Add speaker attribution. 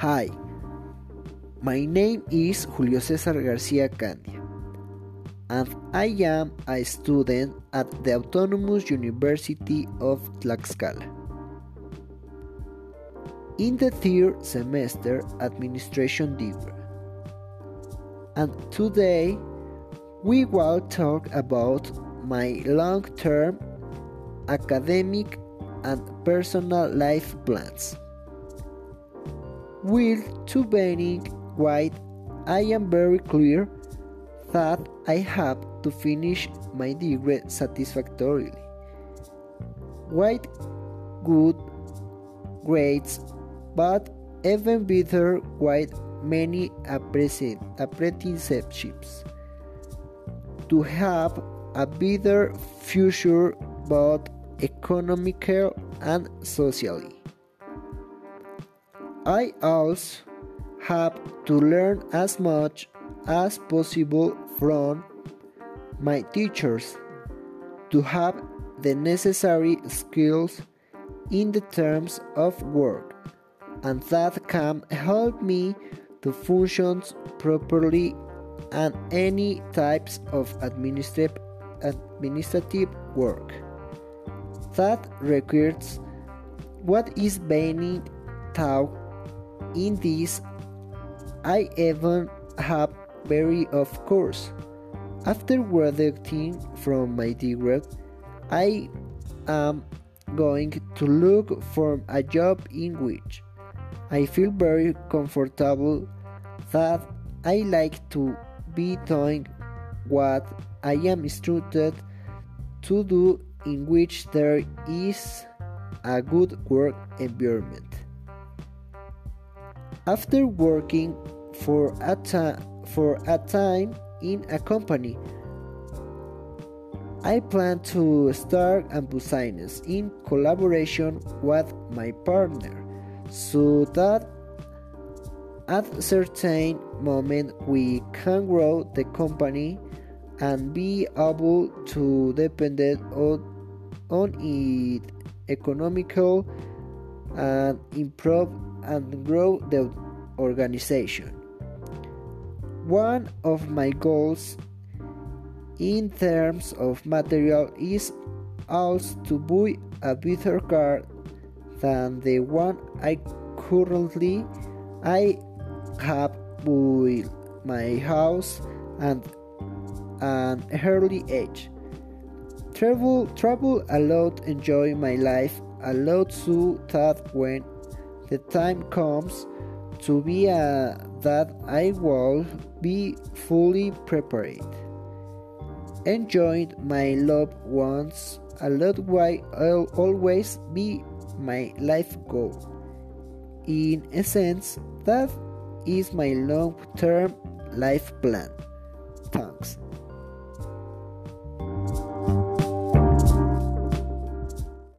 Speaker 1: Hi, my name is Julio César García Candia, and I am a student at the Autonomous University of Tlaxcala. In the third semester, administration degree. And today, we will talk about my long term academic and personal life plans. With to being white, I am very clear that I have to finish my degree satisfactorily. White good grades, but even better white many apprenticeships to have a better future both economically and socially. I also have to learn as much as possible from my teachers to have the necessary skills in the terms of work. And that can help me to function properly and any types of administrative administrative work. That requires what is being taught in this, I even have very of course. After graduating from my degree, I am going to look for a job in which I feel very comfortable that I like to be doing what I am instructed to do in which there is a good work environment. After working for a, for a time in a company, I plan to start a business in collaboration with my partner so that at a certain moment we can grow the company and be able to depend on, on it economical and improve and grow the organization. One of my goals in terms of material is also to buy a better car than the one I currently I have built my house and an early age. Travel travel a lot enjoy my life a lot so that when the time comes to be a, that I will be fully prepared. Enjoying my loved ones a lot will always be my life goal. In essence, that is my long term life plan.